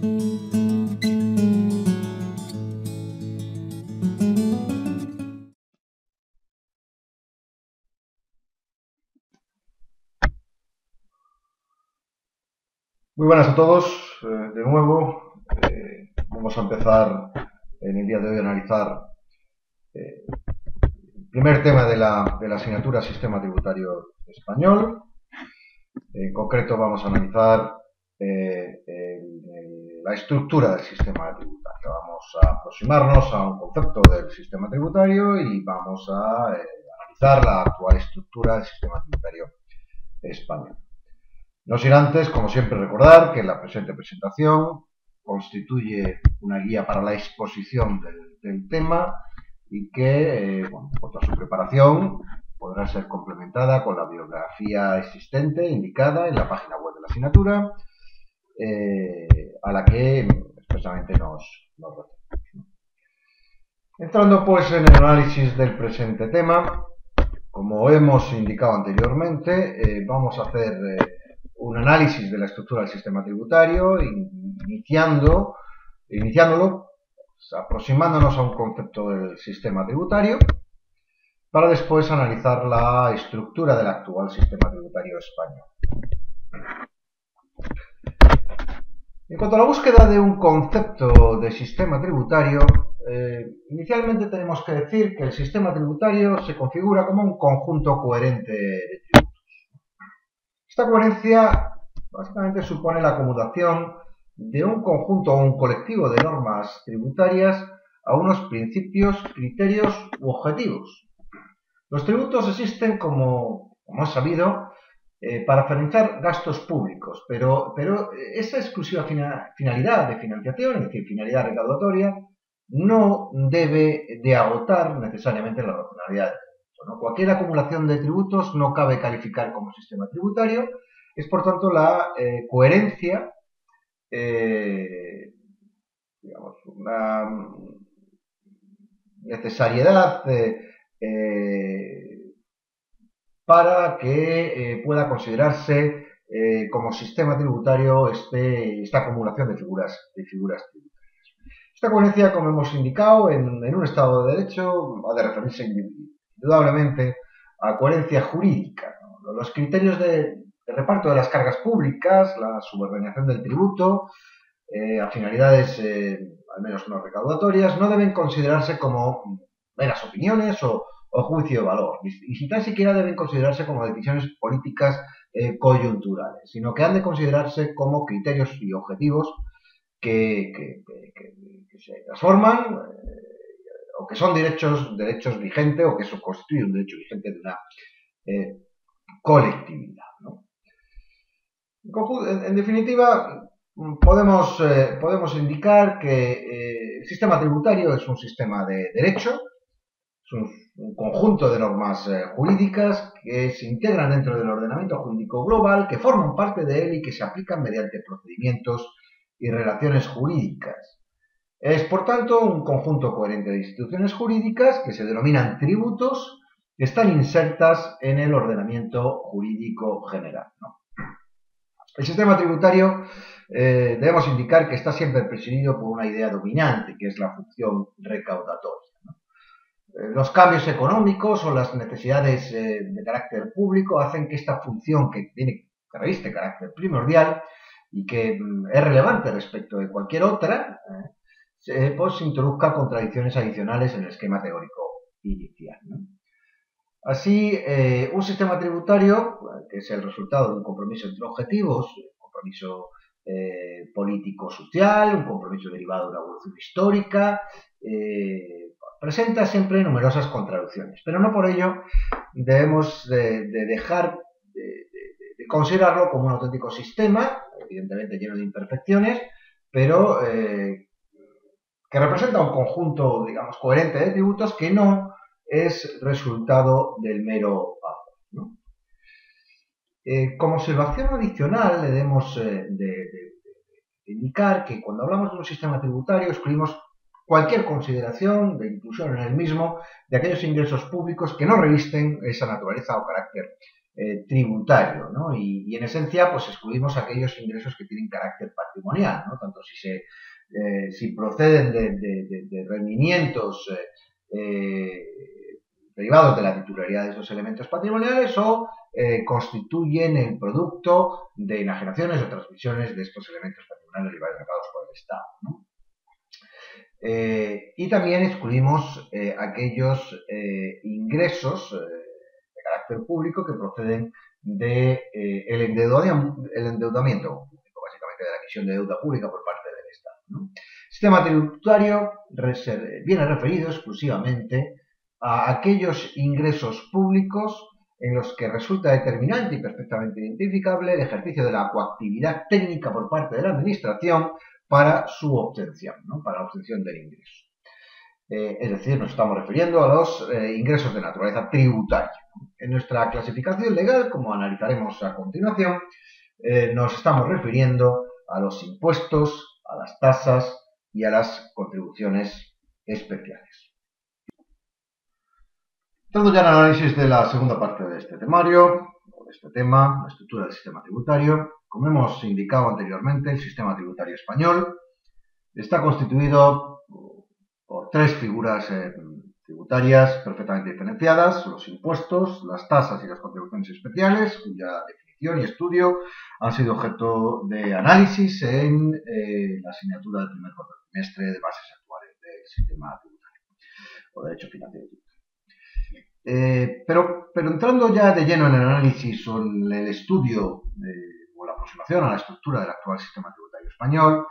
Muy buenas a todos, eh, de nuevo. Eh, vamos a empezar en el día de hoy a analizar eh, el primer tema de la, de la asignatura Sistema Tributario Español. En concreto vamos a analizar la estructura del sistema tributario. Vamos a aproximarnos a un concepto del sistema tributario y vamos a analizar la actual estructura del sistema tributario español. No sin antes, como siempre, recordar que la presente presentación constituye una guía para la exposición del, tema y que, eh, bueno, contra su preparación, podrá ser complementada con la biografía existente indicada en la página web de la asignatura, eh, a la que expresamente nos, referimos. Entrando pues en el análisis del presente tema, como hemos indicado anteriormente, eh, vamos a hacer un análisis de la estructura del sistema tributario, iniciando, iniciándolo, aproximándonos a un concepto del sistema tributario, para después analizar la estructura del actual sistema tributario español. En cuanto a la búsqueda de un concepto de sistema tributario, eh, inicialmente tenemos que decir que el sistema tributario se configura como un conjunto coherente de tributos. Esta coherencia básicamente supone la acumulación de un conjunto o un colectivo de normas tributarias a unos principios, criterios u objetivos. Los tributos existen, como, como es sabido, eh, para financiar gastos públicos, pero, pero esa exclusiva finalidad de financiación, es decir, finalidad recaudatoria, no debe de agotar necesariamente la racionalidad Cualquier acumulación de tributos no cabe calificar como sistema tributario. Es por tanto la eh, coherencia, eh, digamos, una necesariedad eh, para que pueda considerarse como sistema tributario este, esta acumulación de figuras, de figuras tributarias. Esta coherencia, como hemos indicado, en, en un Estado de Derecho ha de referirse indudablemente a coherencia jurídica. Los criterios de, reparto de las cargas públicas, la subordinación del tributo, eh, a finalidades eh, al menos no recaudatorias, no deben considerarse como meras opiniones o, juicio de valor, y tan siquiera deben considerarse como decisiones políticas eh, coyunturales, sino que han de considerarse como criterios y objetivos que, se transforman o que son derechos, derechos vigentes o que eso constituye un derecho vigente de una eh, colectividad. En, definitiva, podemos, eh, podemos indicar que eh, el sistema tributario es un sistema de derecho, es un, un conjunto de normas jurídicas que se integran dentro del ordenamiento jurídico global, que forman parte de él y que se aplican mediante procedimientos y relaciones jurídicas. Es, por tanto, un conjunto coherente de instituciones jurídicas que se denominan tributos que están insertas en el ordenamiento jurídico general. El sistema tributario eh, debemos indicar que está siempre presidido por una idea dominante, que es la función recaudatoria. Eh, los cambios económicos o las necesidades eh, de carácter público hacen que esta función, que tiene que carácter primordial y que mm, es relevante respecto de cualquier otra, pues, se introduzca contradicciones adicionales en el esquema teórico inicial. Así, eh, un sistema tributario, que es el resultado de un compromiso entre objetivos, un compromiso eh, político-social, un compromiso derivado de una evolución histórica, eh, presenta siempre numerosas contradicciones, pero no por ello debemos de, dejar de, considerarlo como un auténtico sistema, evidentemente lleno de imperfecciones, pero que representa un conjunto, digamos, coherente de tributos que no es resultado del mero pago. Eh, como observación adicional, debemos eh, de, indicar que cuando hablamos de un sistema tributario excluimos cualquier consideración de inclusión en el mismo de aquellos ingresos públicos que no revisten esa naturaleza o carácter tributario, ¿no? Y, en esencia, pues excluimos aquellos ingresos que tienen carácter patrimonial, ¿no? Tanto si se si proceden de, rendimientos derivados de la titularidad de esos elementos patrimoniales o eh, constituyen el producto de enajenaciones o transmisiones de estos elementos patrimoniales derivados por el Estado. Eh, y también excluimos eh, aquellos ingresos de carácter público que proceden del de, el endeudamiento, público, básicamente de la emisión de deuda pública por parte del Estado. El sistema tributario viene referido exclusivamente a aquellos ingresos públicos en los que resulta determinante y perfectamente identificable el ejercicio de la coactividad técnica por parte de la Administración para su obtención, para la obtención del ingreso. Eh, es decir, nos estamos refiriendo a los eh, ingresos de naturaleza tributaria. En nuestra clasificación legal, como analizaremos a continuación, eh, nos estamos refiriendo a los impuestos, a las tasas y a las contribuciones especiales. Entrando ya en análisis de la segunda parte de este temario, de este tema, la estructura del sistema tributario, como hemos indicado anteriormente, el sistema tributario español está constituido por tres figuras eh, tributarias perfectamente diferenciadas, los impuestos, las tasas y las contribuciones especiales, cuya definición y estudio han sido objeto de análisis en eh, la asignatura del primer trimestre de bases actuales del sistema tributario o derecho financiero. Eh, pero entrando ya de lleno en el análisis o en el estudio o la aproximación a la estructura del actual sistema tributario español,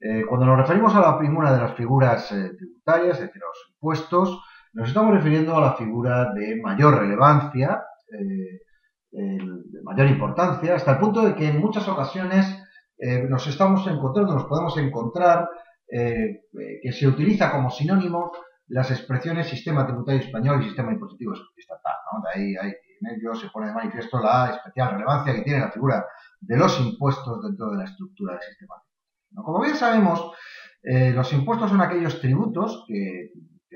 eh, cuando nos referimos a la de las figuras eh, tributarias, es decir, a los impuestos, nos estamos refiriendo a la figura de mayor relevancia, de mayor importancia, hasta el punto de que en muchas ocasiones nos estamos encontrando, nos podemos encontrar que se utiliza como sinónimo las expresiones sistema tributario español y sistema impositivo estatal. ¿no? De ahí, en ello se pone de manifiesto la especial relevancia que tiene la figura de los impuestos dentro de la estructura del sistema tributario. Como bien sabemos, eh, los impuestos son aquellos tributos que,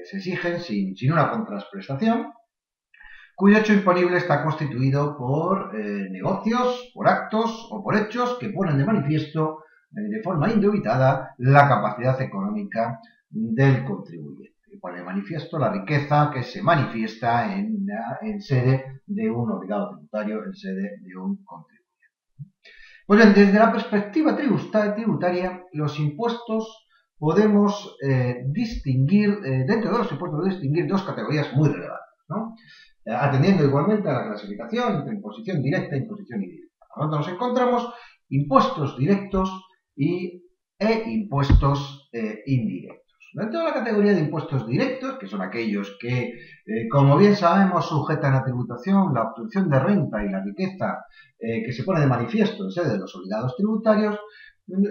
se exigen sin, una contraprestación, cuyo hecho imponible está constituido por eh, negocios, por actos o por hechos que ponen de manifiesto eh, de forma indubitada la capacidad económica del contribuyente pone de manifiesto la riqueza que se manifiesta en, sede de un obligado tributario, en sede de un contribuyente. Pues bien, desde la perspectiva tributaria, los impuestos podemos eh, distinguir, eh, dentro de los impuestos, distinguir dos categorías muy relevantes, ¿no? Eh, atendiendo igualmente a la clasificación entre imposición directa e imposición indirecta. Por lo tanto, nos encontramos impuestos directos y, e impuestos indirectos. Dentro de la categoría de impuestos directos, que son aquellos que, eh, como bien sabemos, sujetan a tributación la obtención de renta y la riqueza eh, que se pone de manifiesto en sede de los obligados tributarios,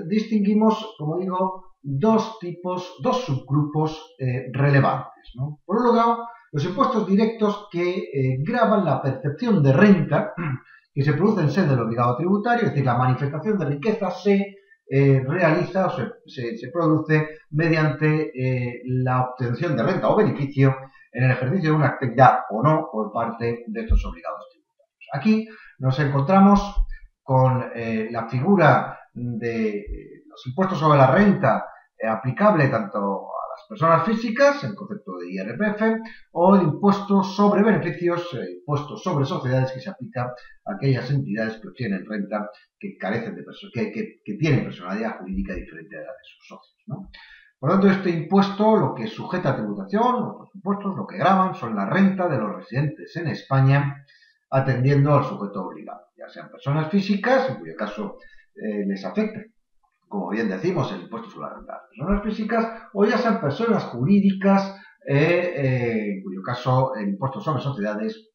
distinguimos, como digo, dos tipos, dos subgrupos eh, relevantes. Por un lado, los impuestos directos que graban la percepción de renta que se produce en sede del obligado tributario, es decir, la manifestación de riqueza se eh, realiza o se, produce mediante eh, la obtención de renta o beneficio en el ejercicio de una actividad o no por parte de estos obligados tributarios. Aquí nos encontramos con eh, la figura de los impuestos sobre la renta aplicable tanto personas físicas, en concepto de IRPF, o el impuesto sobre beneficios, el impuesto sobre sociedades que se aplica a aquellas entidades que obtienen renta que carecen de que, que, tienen personalidad jurídica diferente a la de sus socios. Por lo tanto, este impuesto lo que sujeta a tributación, los impuestos, lo que graban son la renta de los residentes en España atendiendo al sujeto obligado, ya sean personas físicas, en cuyo caso eh, les afecta como bien decimos, el impuesto sobre las personas físicas, o ya sean personas jurídicas, eh, eh, en cuyo caso el impuesto sobre sociedades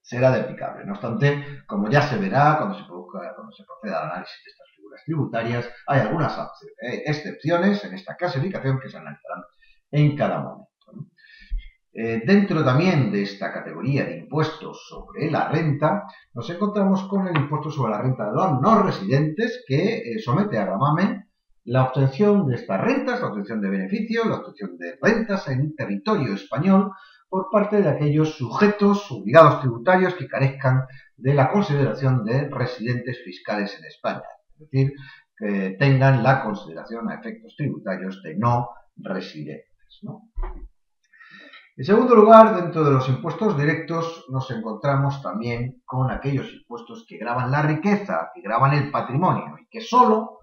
será deplicable. No obstante, como ya se verá cuando se, cuando se proceda al análisis de estas figuras tributarias, hay algunas eh, excepciones en esta clasificación que se analizarán en cada momento. Eh, dentro también de esta categoría de impuestos sobre la renta, nos encontramos con el impuesto sobre la renta de los no residentes que eh, somete a gravamen la obtención de estas rentas, la obtención de beneficios, la obtención de rentas en territorio español por parte de aquellos sujetos obligados tributarios que carezcan de la consideración de residentes fiscales en España, es decir, que tengan la consideración a efectos tributarios de no residentes. En segundo lugar, dentro de los impuestos directos nos encontramos también con aquellos impuestos que graban la riqueza, que graban el patrimonio y que solo,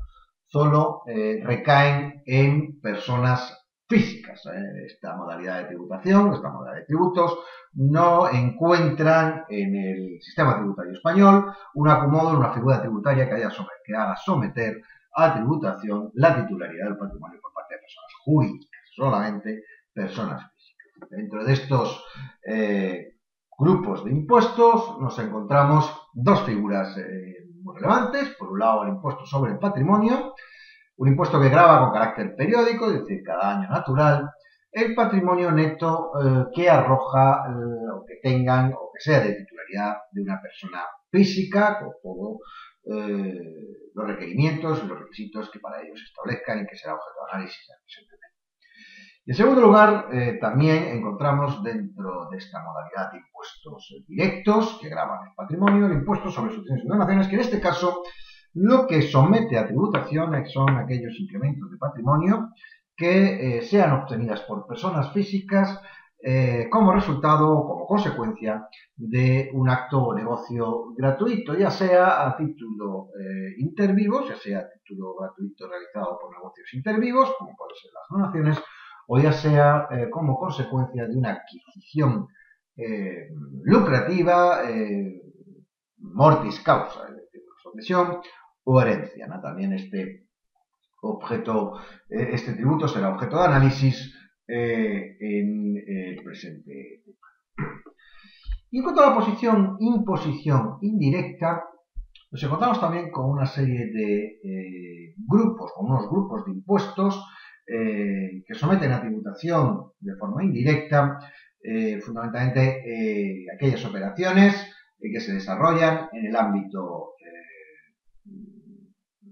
solo eh, recaen en personas físicas. ¿eh? Esta modalidad de tributación, esta modalidad de tributos, no encuentran en el sistema tributario español un acomodo una figura tributaria que, haya que haga someter a tributación la titularidad del patrimonio por parte de personas jurídicas, solamente personas físicas. Dentro de estos eh, grupos de impuestos nos encontramos dos figuras eh, muy relevantes. Por un lado, el impuesto sobre el patrimonio, un impuesto que grava con carácter periódico, es decir, cada año natural, el patrimonio neto eh, que arroja o que tengan o que sea de titularidad de una persona física, con todos eh, los requerimientos y los requisitos que para ellos se establezcan y que será objeto de análisis y en segundo lugar, también encontramos dentro de esta modalidad impuestos directos que graban el patrimonio, el impuesto sobre sucesiones y donaciones, que en este caso lo que somete a tributación son aquellos incrementos de patrimonio que eh, sean obtenidas por personas físicas eh, como resultado o como consecuencia de un acto o negocio gratuito, ya sea a título eh, intervivos, ya sea a título gratuito realizado por negocios intervivos, como pueden ser las donaciones, o ya sea como consecuencia de una adquisición lucrativa, mortis causa, es decir, sucesión, o herencia. También este objeto, eh, este tributo será objeto de análisis eh, en el presente. Y en cuanto a la posición imposición indirecta, nos encontramos también con una serie de eh, grupos, con unos grupos de impuestos que someten a tributación de forma indirecta, fundamentalmente aquellas operaciones que se desarrollan en el ámbito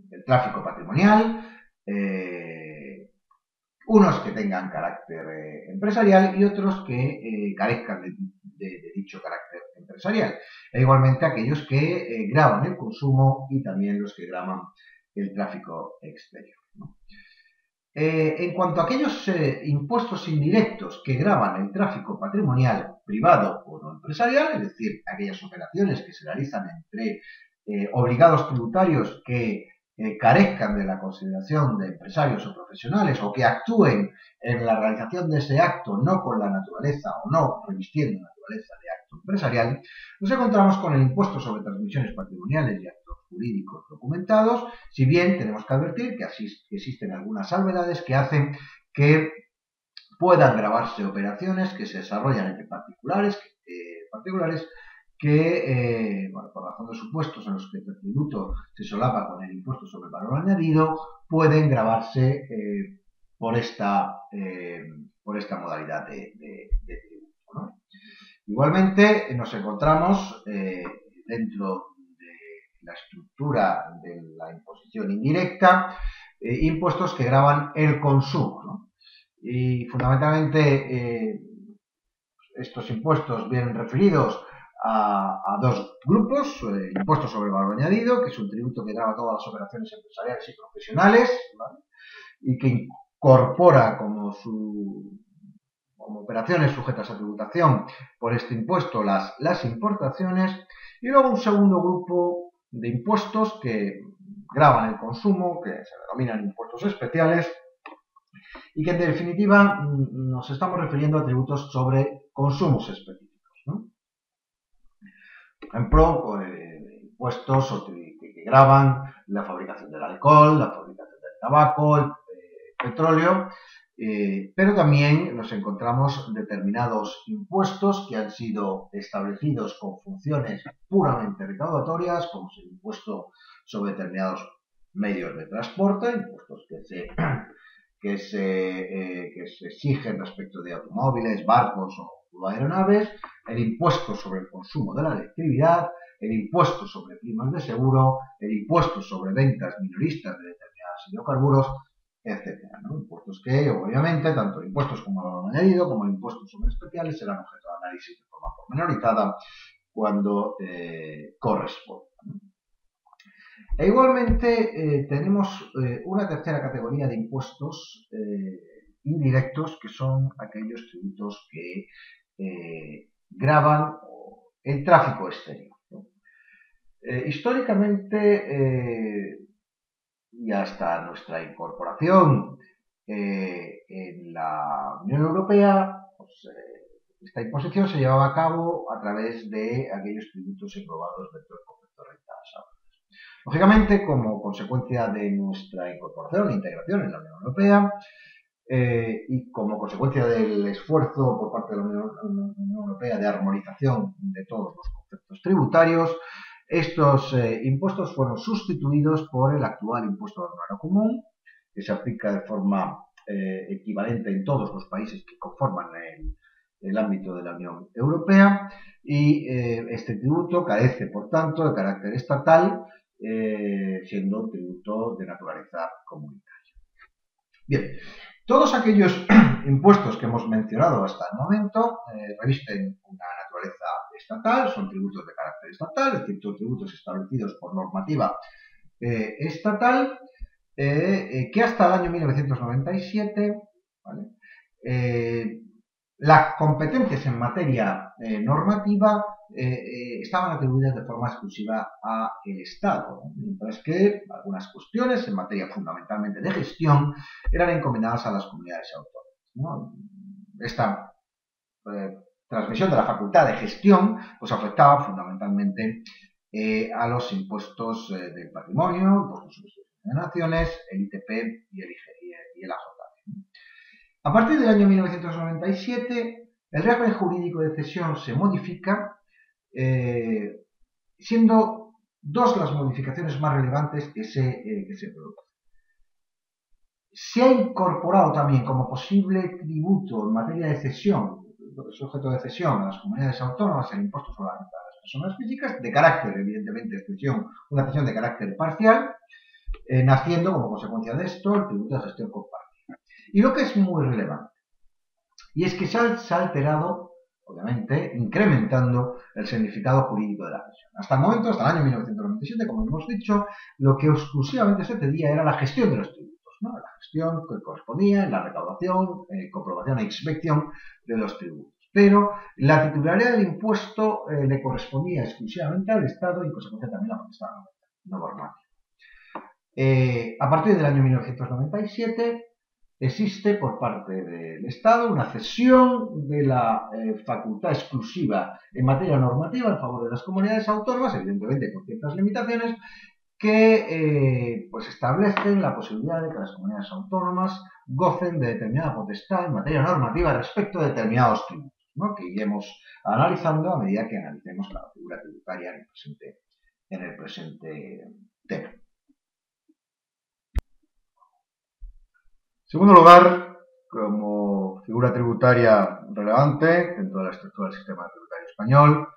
del tráfico patrimonial, eh, unos que tengan carácter eh, empresarial y otros que eh, carezcan de, dicho carácter empresarial. E igualmente aquellos que graban el consumo y también los que graban el tráfico exterior. En cuanto a aquellos impuestos indirectos que graban el tráfico patrimonial privado o no empresarial, es decir, aquellas operaciones que se realizan entre obligados tributarios que eh, carezcan de la consideración de empresarios o profesionales o que actúen en la realización de ese acto no con la naturaleza o no revistiendo naturaleza de acto empresarial, nos encontramos con el impuesto sobre transmisiones patrimoniales y actos jurídicos documentados, si bien tenemos que advertir que existen algunas salvedades que hacen que puedan grabarse operaciones que se desarrollan entre particulares, eh, particulares que, eh, por razón de supuestos en los que el tributo se solapa con el impuesto sobre el valor añadido, pueden grabarse eh, por, esta, eh, por esta modalidad de, tributo. Igualmente, nos encontramos dentro de la estructura de la imposición indirecta impuestos que graban el consumo. Y fundamentalmente estos impuestos vienen referidos a, dos grupos, eh, impuesto sobre valor añadido, que es un tributo que graba todas las operaciones empresariales y profesionales, y que incorpora como, operaciones sujetas a tributación por este impuesto las importaciones, y luego un segundo grupo de impuestos que graban el consumo, que se denominan impuestos especiales, y que en definitiva mm, nos estamos refiriendo a tributos sobre consumos específicos. Por ejemplo, impuestos que, graban la fabricación del alcohol, la fabricación del tabaco, el, petróleo, eh, pero también nos encontramos determinados impuestos que han sido establecidos con funciones puramente recaudatorias, como el impuesto sobre determinados medios de transporte, impuestos que se, que se, eh, que se exigen respecto de automóviles, barcos o aeronaves, el impuesto sobre el consumo de la electricidad, el impuesto sobre primas de seguro, el impuesto sobre ventas minoristas de determinados hidrocarburos, etcétera. Impuestos que, obviamente, tanto impuestos como valor añadido, como impuestos sobre especiales, serán objeto de análisis de forma pormenorizada cuando eh, corresponda. E igualmente eh, tenemos eh, una tercera categoría de impuestos indirectos que son aquellos tributos que graban el tráfico exterior. históricamente y hasta nuestra incorporación eh, en la Unión Europea, pues, eh, esta imposición se llevaba a cabo a través de aquellos tributos englobados dentro del concepto de rentas Lógicamente, como consecuencia de nuestra incorporación e integración en la Unión Europea, eh, y como consecuencia del esfuerzo por parte de la Unión Europea de armonización de todos los conceptos tributarios, estos eh, impuestos fueron sustituidos por el actual impuesto aduanero común, que se aplica de forma eh, equivalente en todos los países que conforman el, ámbito de la Unión Europea y eh, este tributo carece, por tanto, de carácter estatal, siendo un tributo de naturaleza comunitaria. Bien, todos aquellos impuestos que hemos mencionado hasta el momento revisten una naturaleza estatal, son tributos de carácter estatal, es decir, son tributos establecidos por normativa eh, estatal, eh, eh, que hasta el año 1997 las competencias en materia normativa estaban atribuidas de forma exclusiva al Estado, mientras que algunas cuestiones en materia fundamentalmente de gestión eran encomendadas a las comunidades autónomas. Esta transmisión de la facultad de gestión, pues afectaba fundamentalmente eh, a los impuestos eh, del patrimonio, impuestos sobre naciones, el ITP y el, y el AJ. A partir del año 1997, el régimen jurídico de cesión se modifica, eh, siendo dos las modificaciones más relevantes que se producen. Se ha incorporado también como posible tributo en materia de cesión sujeto de cesión a las comunidades autónomas el impuesto sobre la renta de las personas físicas, de carácter, evidentemente, cesión, una cesión de carácter parcial, eh, naciendo como consecuencia de esto el tributo de gestión compartida. Y lo que es muy relevante, y es que se ha, alterado, obviamente, incrementando el significado jurídico de la cesión. Hasta el momento, hasta el año 1997, como hemos dicho, lo que exclusivamente se pedía era la gestión de los tributos la gestión que correspondía en la recaudación, eh, comprobación e inspección de los tributos. Pero la titularidad del impuesto eh, le correspondía exclusivamente al Estado y, en consecuencia, también a la potestad normativa. Eh, a partir del año 1997 existe por parte del Estado una cesión de la facultad exclusiva en materia normativa en favor de las comunidades autónomas, evidentemente con ciertas limitaciones, que eh, pues establecen la posibilidad de que las comunidades autónomas gocen de determinada potestad en materia normativa respecto a determinados tributos, que iremos analizando a medida que analicemos la figura tributaria en el presente, en el presente tema. En segundo lugar, como figura tributaria relevante dentro de la estructura del sistema tributario español,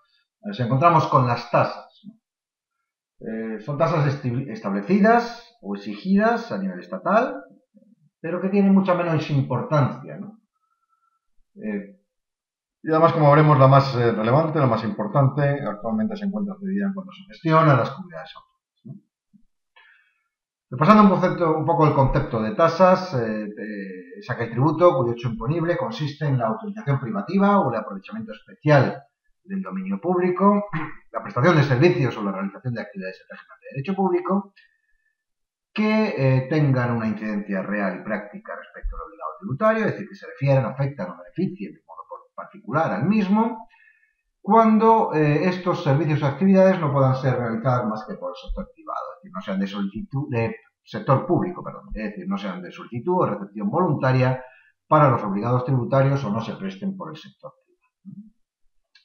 nos encontramos con las tasas. Eh, son tasas establecidas o exigidas a nivel estatal, pero que tienen mucha menos importancia. Eh, y además, como veremos, la más eh, relevante, la más importante, actualmente se encuentra cedida en cuanto a su gestión a las comunidades autónomas. Repasando un, poco el concepto de tasas, es aquel tributo cuyo hecho imponible consiste en la autorización privativa o el aprovechamiento especial del dominio público, la prestación de servicios o la realización de actividades en régimen de derecho público, que eh, tengan una incidencia real y práctica respecto al obligado tributario, es decir, que se refieran, afectan o beneficien de modo particular al mismo, cuando eh, estos servicios o actividades no puedan ser realizadas más que por el sector privado, es decir, no sean de solicitud, de sector público, perdón, es decir, no sean de solicitud o recepción voluntaria para los obligados tributarios o no se presten por el sector.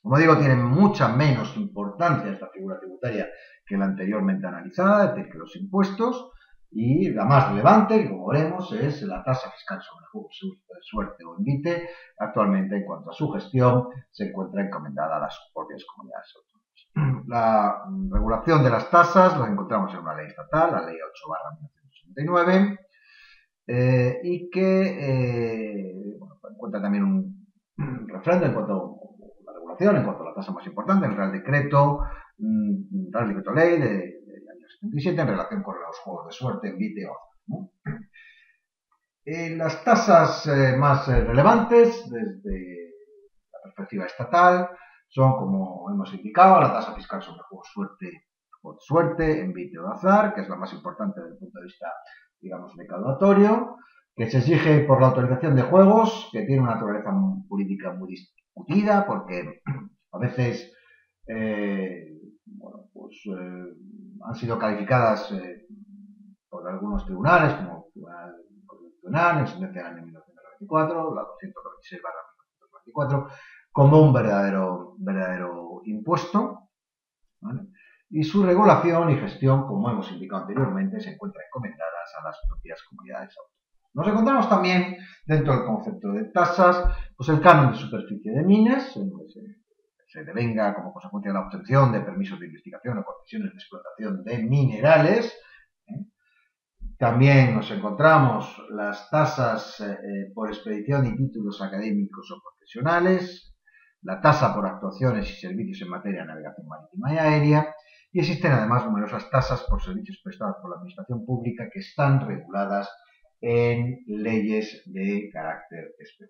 Como digo, tiene mucha menos importancia esta figura tributaria que la anteriormente analizada, es decir, que los impuestos, y la más relevante, como veremos, es la tasa fiscal sobre suerte o invite. Actualmente, en cuanto a su gestión, se encuentra encomendada a las propias comunidades autónomas. La regulación de las tasas la encontramos en una ley estatal, la ley 8 1989, eh, y que bueno, encuentra también un refrendo en cuanto a en cuanto a la tasa más importante, el Real Decreto, mm, Real Decreto Ley de, del año 77 en relación con los juegos de suerte en vídeo. las tasas más relevantes desde la perspectiva estatal son, como hemos indicado, la tasa fiscal sobre juegos suerte, juegos de suerte en vídeo de azar, que es la más importante desde el punto de vista, digamos, recaudatorio, que se exige por la autorización de juegos, que tiene una naturaleza política muy discutida, porque a veces eh, pues, eh, han sido calificadas eh, por algunos tribunales, como el Tribunal Constitucional, en sentencia del año 1994, la 296 1994, como un verdadero, verdadero impuesto. Y su regulación y gestión, como hemos indicado anteriormente, se encuentran encomendadas a las propias comunidades autónomas. Nos encontramos también dentro del concepto de tasas, pues el canon de superficie de minas, se, devenga como consecuencia de la obtención de permisos de investigación o concesiones de explotación de minerales. ¿eh? También nos encontramos las tasas eh, por expedición y títulos académicos o profesionales, la tasa por actuaciones y servicios en materia de navegación marítima y aérea, y existen además numerosas tasas por servicios prestados por la Administración Pública que están reguladas en leyes de carácter especial.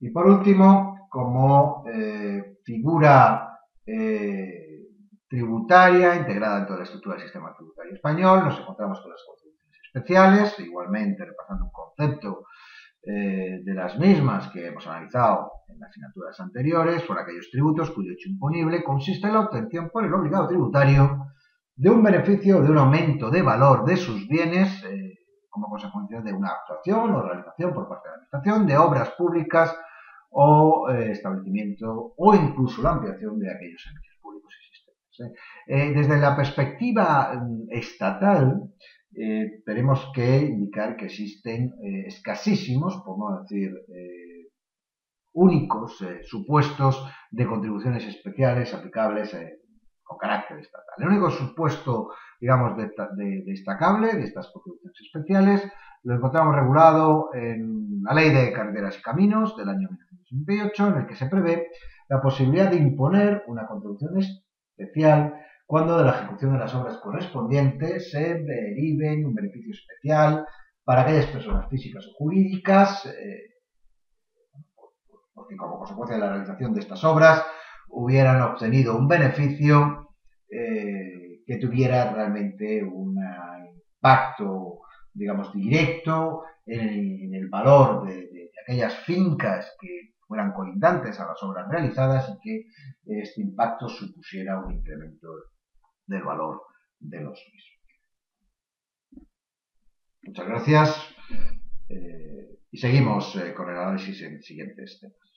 Y por último, como eh, figura eh, tributaria integrada en toda la estructura del sistema tributario español, nos encontramos con las contribuciones especiales, igualmente repasando un concepto eh, de las mismas que hemos analizado en las asignaturas anteriores por aquellos tributos cuyo hecho imponible consiste en la obtención por el obligado tributario de un beneficio o de un aumento de valor de sus bienes como consecuencia de una actuación o realización por parte de la Administración de obras públicas o eh, establecimiento o incluso la ampliación de aquellos servicios públicos existentes. desde la perspectiva mm, estatal, eh, tenemos que indicar que existen eh, escasísimos, por no decir eh, únicos, supuestos de contribuciones especiales aplicables con carácter estatal. El único supuesto, digamos, destacable de estas contribuciones especiales lo encontramos regulado en la Ley de Carreteras y Caminos del año 1968, en el que se prevé la posibilidad de imponer una contribución especial cuando de la ejecución de las obras correspondientes se derive un beneficio especial para aquellas personas físicas o jurídicas, eh, como consecuencia de la realización de estas obras hubieran obtenido un beneficio eh, que tuviera realmente un impacto, digamos, directo en, el valor de aquellas fincas que fueran colindantes a las obras realizadas y que este impacto supusiera un incremento del valor de los mismos. Muchas gracias eh, y seguimos eh, con el análisis en siguientes temas.